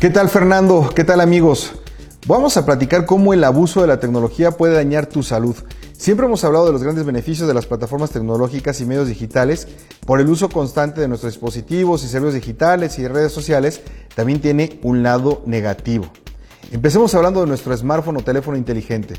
¿Qué tal Fernando? ¿Qué tal amigos? Vamos a platicar cómo el abuso de la tecnología puede dañar tu salud. Siempre hemos hablado de los grandes beneficios de las plataformas tecnológicas y medios digitales por el uso constante de nuestros dispositivos y servicios digitales y redes sociales. También tiene un lado negativo. Empecemos hablando de nuestro smartphone o teléfono inteligente.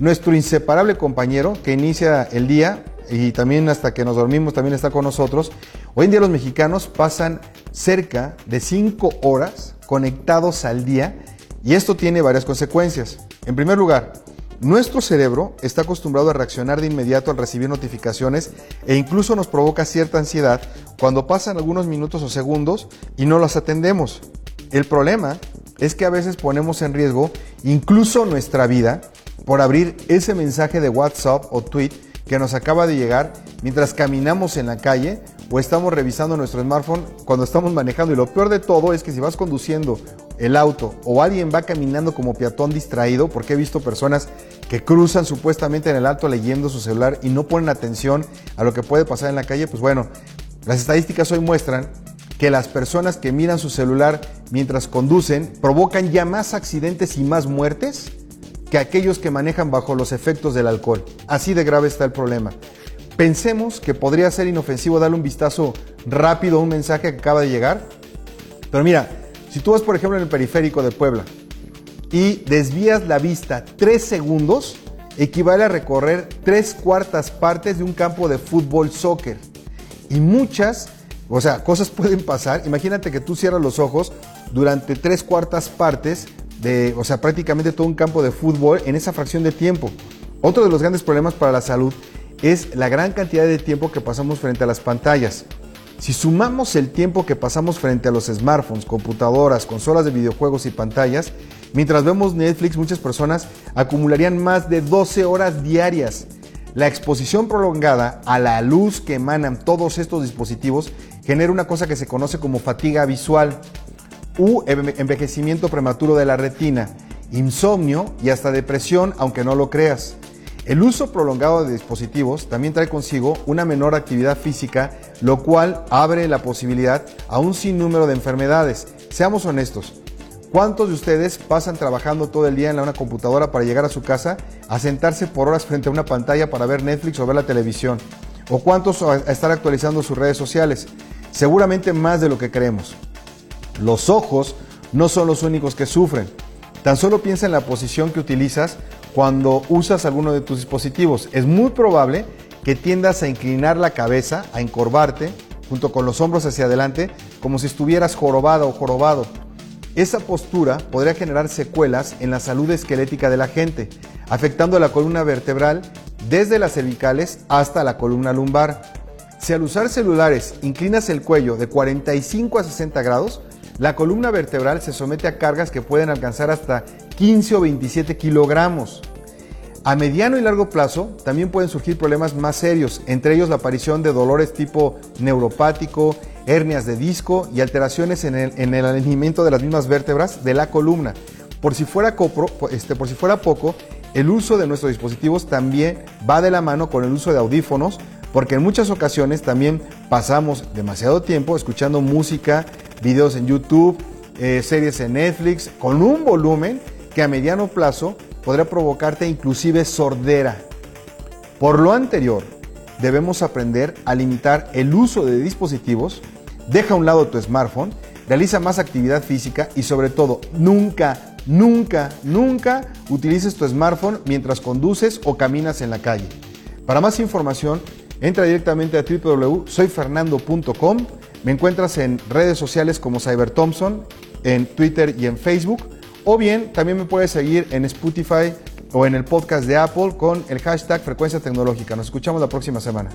Nuestro inseparable compañero que inicia el día y también hasta que nos dormimos también está con nosotros. Hoy en día los mexicanos pasan cerca de 5 horas conectados al día y esto tiene varias consecuencias. En primer lugar, nuestro cerebro está acostumbrado a reaccionar de inmediato al recibir notificaciones e incluso nos provoca cierta ansiedad cuando pasan algunos minutos o segundos y no las atendemos. El problema es que a veces ponemos en riesgo incluso nuestra vida por abrir ese mensaje de WhatsApp o tweet que nos acaba de llegar mientras caminamos en la calle o estamos revisando nuestro smartphone cuando estamos manejando. Y lo peor de todo es que si vas conduciendo el auto o alguien va caminando como peatón distraído, porque he visto personas que cruzan supuestamente en el alto leyendo su celular y no ponen atención a lo que puede pasar en la calle, pues bueno, las estadísticas hoy muestran que las personas que miran su celular mientras conducen provocan ya más accidentes y más muertes que aquellos que manejan bajo los efectos del alcohol. Así de grave está el problema. Pensemos que podría ser inofensivo darle un vistazo rápido a un mensaje que acaba de llegar. Pero mira, si tú vas por ejemplo en el periférico de Puebla y desvías la vista tres segundos, equivale a recorrer tres cuartas partes de un campo de fútbol soccer. Y muchas, o sea, cosas pueden pasar. Imagínate que tú cierras los ojos durante tres cuartas partes de, o sea, prácticamente todo un campo de fútbol en esa fracción de tiempo. Otro de los grandes problemas para la salud es la gran cantidad de tiempo que pasamos frente a las pantallas. Si sumamos el tiempo que pasamos frente a los smartphones, computadoras, consolas de videojuegos y pantallas, mientras vemos Netflix muchas personas acumularían más de 12 horas diarias. La exposición prolongada a la luz que emanan todos estos dispositivos genera una cosa que se conoce como fatiga visual u envejecimiento prematuro de la retina, insomnio y hasta depresión, aunque no lo creas. El uso prolongado de dispositivos también trae consigo una menor actividad física, lo cual abre la posibilidad a un sinnúmero de enfermedades. Seamos honestos, ¿cuántos de ustedes pasan trabajando todo el día en una computadora para llegar a su casa a sentarse por horas frente a una pantalla para ver Netflix o ver la televisión? ¿O cuántos a estar actualizando sus redes sociales? Seguramente más de lo que creemos. Los ojos no son los únicos que sufren. Tan solo piensa en la posición que utilizas cuando usas alguno de tus dispositivos. Es muy probable que tiendas a inclinar la cabeza, a encorvarte, junto con los hombros hacia adelante, como si estuvieras jorobado o jorobado. Esa postura podría generar secuelas en la salud esquelética de la gente, afectando la columna vertebral desde las cervicales hasta la columna lumbar. Si al usar celulares inclinas el cuello de 45 a 60 grados, la columna vertebral se somete a cargas que pueden alcanzar hasta 15 o 27 kilogramos. A mediano y largo plazo también pueden surgir problemas más serios, entre ellos la aparición de dolores tipo neuropático, hernias de disco y alteraciones en el, en alineamiento de las mismas vértebras de la columna. Por si, fuera este, por si fuera poco, el uso de nuestros dispositivos también va de la mano con el uso de audífonos, porque en muchas ocasiones también pasamos demasiado tiempo escuchando música, videos en YouTube, eh, series en Netflix, con un volumen que a mediano plazo podría provocarte inclusive sordera. Por lo anterior, debemos aprender a limitar el uso de dispositivos, deja a un lado tu smartphone, realiza más actividad física y sobre todo nunca, nunca, nunca utilices tu smartphone mientras conduces o caminas en la calle. Para más información, entra directamente a www.soyfernando.com. Me encuentras en redes sociales como Cyber Thompson, en Twitter y en Facebook o bien también me puedes seguir en Spotify o en el podcast de Apple con el hashtag Frecuencia Tecnológica. Nos escuchamos la próxima semana.